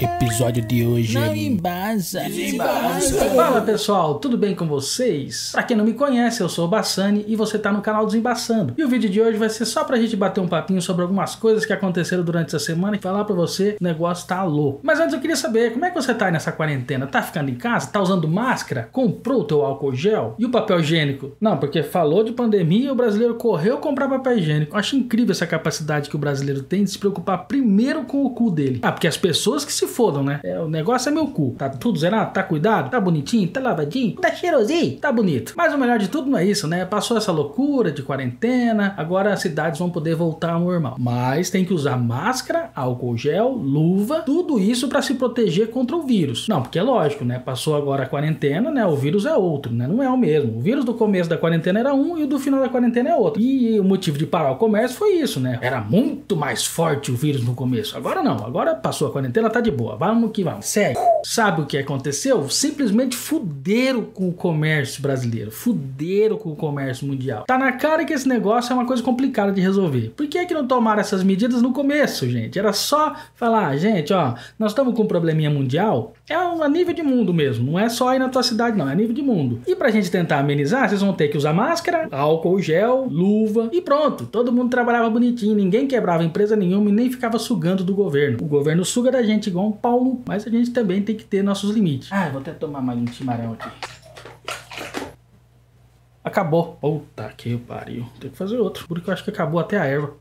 episódio de hoje. Não embasa. Fala pessoal, tudo bem com vocês? Pra quem não me conhece, eu sou o Bassani e você tá no canal Desembaçando. E o vídeo de hoje vai ser só pra gente bater um papinho sobre algumas coisas que aconteceram durante essa semana e falar pra você o negócio tá louco. Mas antes eu queria saber, como é que você tá aí nessa quarentena? Tá ficando em casa? Tá usando máscara? Comprou o teu álcool gel? E o papel higiênico? Não, porque falou de pandemia e o brasileiro correu comprar papel higiênico. Eu acho incrível essa capacidade que o brasileiro tem de se preocupar primeiro com o cu dele. Ah, porque as pessoas que se fodam, né? É, o negócio é meu cu. Tá tudo zerado? Tá cuidado? Tá bonitinho? Tá lavadinho? Tá cheirosinho? Tá bonito. Mas o melhor de tudo não é isso, né? Passou essa loucura de quarentena, agora as cidades vão poder voltar ao normal. Mas tem que usar máscara, álcool gel, luva, tudo isso para se proteger contra o vírus. Não, porque é lógico, né? Passou agora a quarentena, né? O vírus é outro, né? Não é o mesmo. O vírus do começo da quarentena era um e o do final da quarentena é outro. E o motivo de parar o comércio foi isso, né? Era muito mais forte o vírus no começo. Agora não. Agora passou a quarentena, tá de boa. Vamos que vamos. Segue. Sabe o que aconteceu? Simplesmente fuderam com o comércio brasileiro. Fuderam com o comércio mundial. Tá na cara que esse negócio é uma coisa complicada de resolver. Por que, que não tomaram essas medidas no começo, gente? Era só falar, gente, ó, nós estamos com um probleminha mundial. É a nível de mundo mesmo. Não é só aí na tua cidade, não. É a nível de mundo. E pra gente tentar amenizar, vocês vão ter que usar máscara, álcool gel, luva e pronto. Todo mundo trabalhava bonitinho. Ninguém quebrava empresa nenhuma e nem ficava sugando do governo. O governo suga da gente igual um pau no... Mas a gente também tem que ter nossos limites. Ah, vou até tomar mais um chimarrão aqui. Acabou. Puta que pariu. Tem que fazer outro. Porque eu acho que acabou até a erva.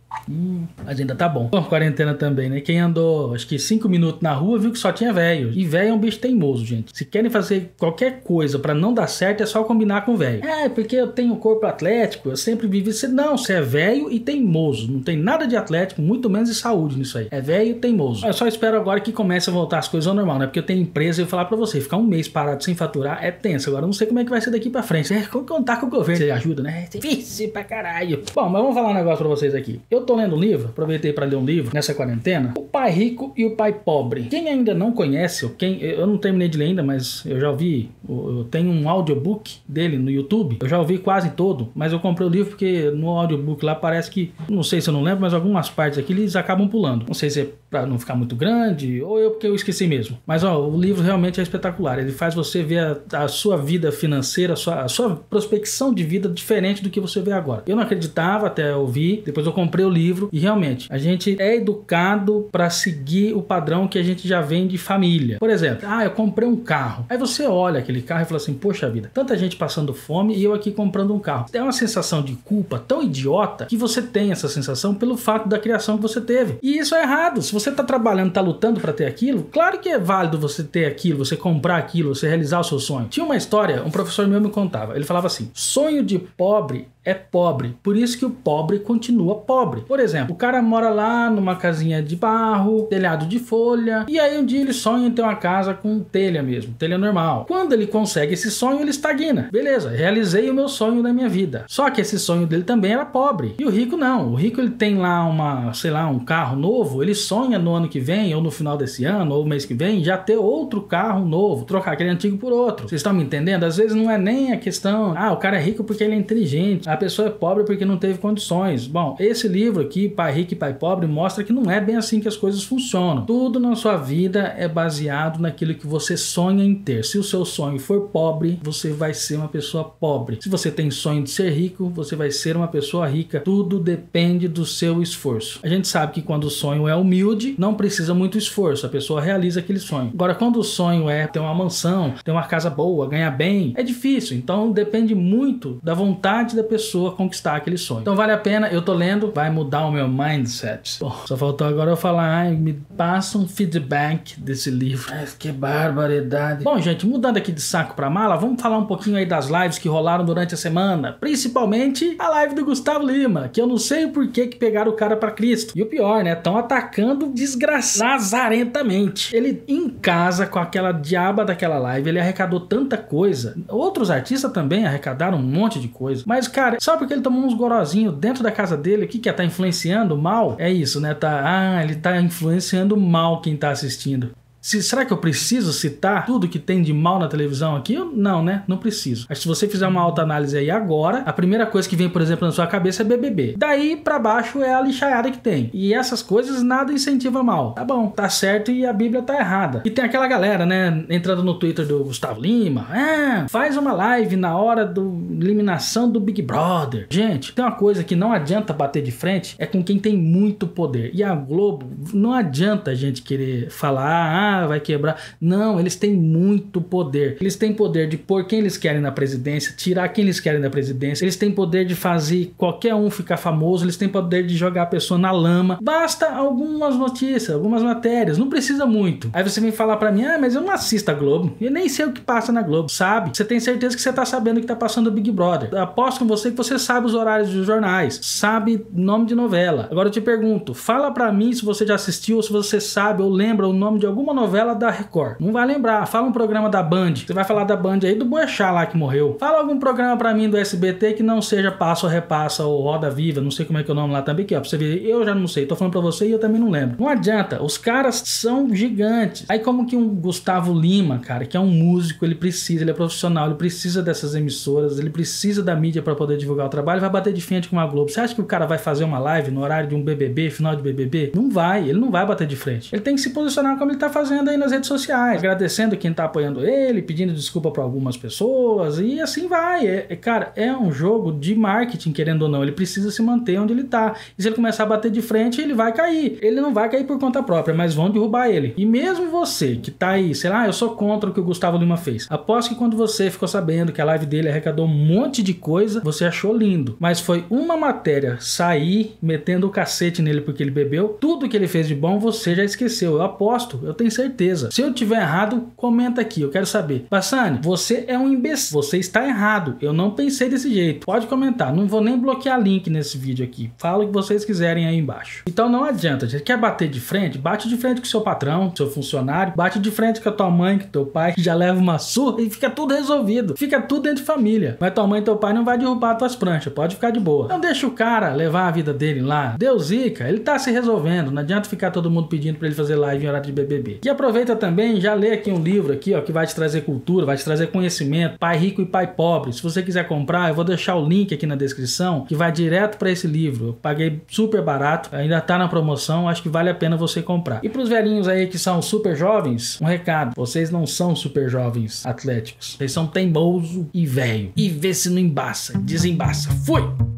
Mas ainda tá bom. Bom, quarentena também, né? Quem andou, acho que cinco minutos na rua, viu que só tinha velho. E velho é um bicho teimoso, gente. Se querem fazer qualquer coisa para não dar certo, é só combinar com velho. É, porque eu tenho corpo atlético, eu sempre vivi assim. Não, você é velho e teimoso. Não tem nada de atlético, muito menos de saúde nisso aí. É velho e teimoso. Eu só espero agora que comece a voltar as coisas ao normal, né? Porque eu tenho empresa e falar para você, ficar um mês parado sem faturar é tenso. Agora eu não sei como é que vai ser daqui para frente. É contar com o governo. Você ajuda, né? É difícil pra caralho. Bom, mas vamos falar um negócio pra vocês aqui. Eu tô lendo um livro, aproveitei para ler um livro nessa quarentena, O Pai Rico e o Pai Pobre. Quem ainda não conhece, quem eu não terminei de ler ainda, mas eu já ouvi, eu tenho um audiobook dele no YouTube. Eu já ouvi quase todo, mas eu comprei o livro porque no audiobook lá parece que, não sei se eu não lembro, mas algumas partes aqui eles acabam pulando. Não sei se é para não ficar muito grande ou eu porque eu esqueci mesmo. Mas ó, o livro realmente é espetacular. Ele faz você ver a, a sua vida financeira, a sua, a sua prospecção de vida diferente do que você vê agora. Eu não acreditava até ouvir, depois eu comprei o livro e realmente a gente é educado para seguir o padrão que a gente já vem de família. Por exemplo, ah, eu comprei um carro. Aí você olha aquele carro e fala assim: "Poxa vida, tanta gente passando fome e eu aqui comprando um carro". É uma sensação de culpa tão idiota que você tem essa sensação pelo fato da criação que você teve. E isso é errado. Se você tá trabalhando, tá lutando para ter aquilo, claro que é válido você ter aquilo, você comprar aquilo, você realizar o seu sonho. Tinha uma história, um professor meu me contava. Ele falava assim: "Sonho de pobre é pobre. Por isso que o pobre continua pobre. Por exemplo, o cara mora lá numa casinha de barro, telhado de folha, e aí um dia ele sonha em ter uma casa com telha mesmo, telha normal. Quando ele consegue esse sonho, ele estagna. Beleza, realizei o meu sonho da minha vida. Só que esse sonho dele também era pobre. E o rico não. O rico ele tem lá uma, sei lá, um carro novo, ele sonha no ano que vem, ou no final desse ano, ou mês que vem, já ter outro carro novo, trocar aquele antigo por outro. Vocês estão me entendendo? Às vezes não é nem a questão, ah, o cara é rico porque ele é inteligente. A a pessoa é pobre porque não teve condições. Bom, esse livro aqui, Pai Rico e Pai Pobre, mostra que não é bem assim que as coisas funcionam. Tudo na sua vida é baseado naquilo que você sonha em ter. Se o seu sonho for pobre, você vai ser uma pessoa pobre. Se você tem sonho de ser rico, você vai ser uma pessoa rica. Tudo depende do seu esforço. A gente sabe que quando o sonho é humilde, não precisa muito esforço, a pessoa realiza aquele sonho. Agora, quando o sonho é ter uma mansão, ter uma casa boa, ganhar bem, é difícil. Então depende muito da vontade da pessoa pessoa conquistar aquele sonho. Então vale a pena, eu tô lendo, vai mudar o meu mindset. Bom, só faltou agora eu falar, ai, me passa um feedback desse livro. Ai, que barbaridade. Bom, gente, mudando aqui de saco pra mala, vamos falar um pouquinho aí das lives que rolaram durante a semana. Principalmente a live do Gustavo Lima, que eu não sei o porquê que pegaram o cara para Cristo. E o pior, né? Estão atacando desgraçadamente. Ele em casa com aquela diaba daquela live, ele arrecadou tanta coisa. Outros artistas também arrecadaram um monte de coisa. Mas, cara, só porque ele tomou uns gorozinhos dentro da casa dele, o que que é? Tá influenciando mal? É isso, né? Tá, ah, ele tá influenciando mal quem tá assistindo. Se, será que eu preciso citar tudo que tem de mal na televisão aqui? Eu, não, né? Não preciso. Mas se você fizer uma alta análise aí agora, a primeira coisa que vem, por exemplo, na sua cabeça é BBB. Daí para baixo é a lixaiada que tem. E essas coisas nada incentiva mal. Tá bom, tá certo e a Bíblia tá errada. E tem aquela galera, né, entrando no Twitter do Gustavo Lima. Ah, faz uma live na hora da eliminação do Big Brother. Gente, tem uma coisa que não adianta bater de frente, é com quem tem muito poder. E a Globo, não adianta a gente querer falar, ah, vai quebrar. Não, eles têm muito poder. Eles têm poder de pôr quem eles querem na presidência, tirar quem eles querem da presidência. Eles têm poder de fazer qualquer um ficar famoso. Eles têm poder de jogar a pessoa na lama. Basta algumas notícias, algumas matérias. Não precisa muito. Aí você vem falar para mim, ah, mas eu não assisto a Globo. Eu nem sei o que passa na Globo, sabe? Você tem certeza que você tá sabendo o que tá passando o Big Brother. Aposto com você que você sabe os horários dos jornais, sabe nome de novela. Agora eu te pergunto, fala para mim se você já assistiu ou se você sabe ou lembra o nome de alguma novela da Record. Não vai lembrar. Fala um programa da Band. Você vai falar da Band aí do Boechat lá que morreu. Fala algum programa para mim do SBT que não seja Passo ou Repassa ou Roda Viva, não sei como é que é o nome lá também, que ó, pra você ver, eu já não sei, tô falando pra você e eu também não lembro. Não adianta, os caras são gigantes. Aí como que um Gustavo Lima, cara, que é um músico, ele precisa, ele é profissional, ele precisa dessas emissoras, ele precisa da mídia para poder divulgar o trabalho, vai bater de frente com a Globo. Você acha que o cara vai fazer uma live no horário de um BBB, final de BBB? Não vai, ele não vai bater de frente. Ele tem que se posicionar como ele tá fazendo aí nas redes sociais, agradecendo quem tá apoiando ele, pedindo desculpa para algumas pessoas e assim vai. É, é, cara, é um jogo de marketing, querendo ou não. Ele precisa se manter onde ele tá. E se ele começar a bater de frente, ele vai cair. Ele não vai cair por conta própria, mas vão derrubar ele. E mesmo você que tá aí, sei lá, eu sou contra o que o Gustavo Lima fez. Aposto que quando você ficou sabendo que a live dele arrecadou um monte de coisa, você achou lindo. Mas foi uma matéria sair metendo o cacete nele porque ele bebeu. Tudo que ele fez de bom você já esqueceu. Eu aposto, eu tenho certeza. Se eu tiver errado, comenta aqui, eu quero saber. Bassani, você é um imbecil. Você está errado. Eu não pensei desse jeito. Pode comentar. Não vou nem bloquear link nesse vídeo aqui. Fala o que vocês quiserem aí embaixo. Então não adianta. Quer bater de frente? Bate de frente com seu patrão, seu funcionário. Bate de frente com a tua mãe, com teu pai. Já leva uma surra e fica tudo resolvido. Fica tudo dentro de família. Mas tua mãe e teu pai não vai derrubar tuas pranchas. Pode ficar de boa. Não deixa o cara levar a vida dele lá. Deus zica. Ele tá se resolvendo. Não adianta ficar todo mundo pedindo para ele fazer live em horário de BBB. E aproveita também, já lê aqui um livro aqui, ó, que vai te trazer cultura, vai te trazer conhecimento, Pai Rico e Pai Pobre. Se você quiser comprar, eu vou deixar o link aqui na descrição, que vai direto para esse livro. Eu paguei super barato, ainda tá na promoção, acho que vale a pena você comprar. E pros velhinhos aí que são super jovens, um recado, vocês não são super jovens atléticos. Vocês são teimoso e velho. E vê se não embaça, desembaça. Fui!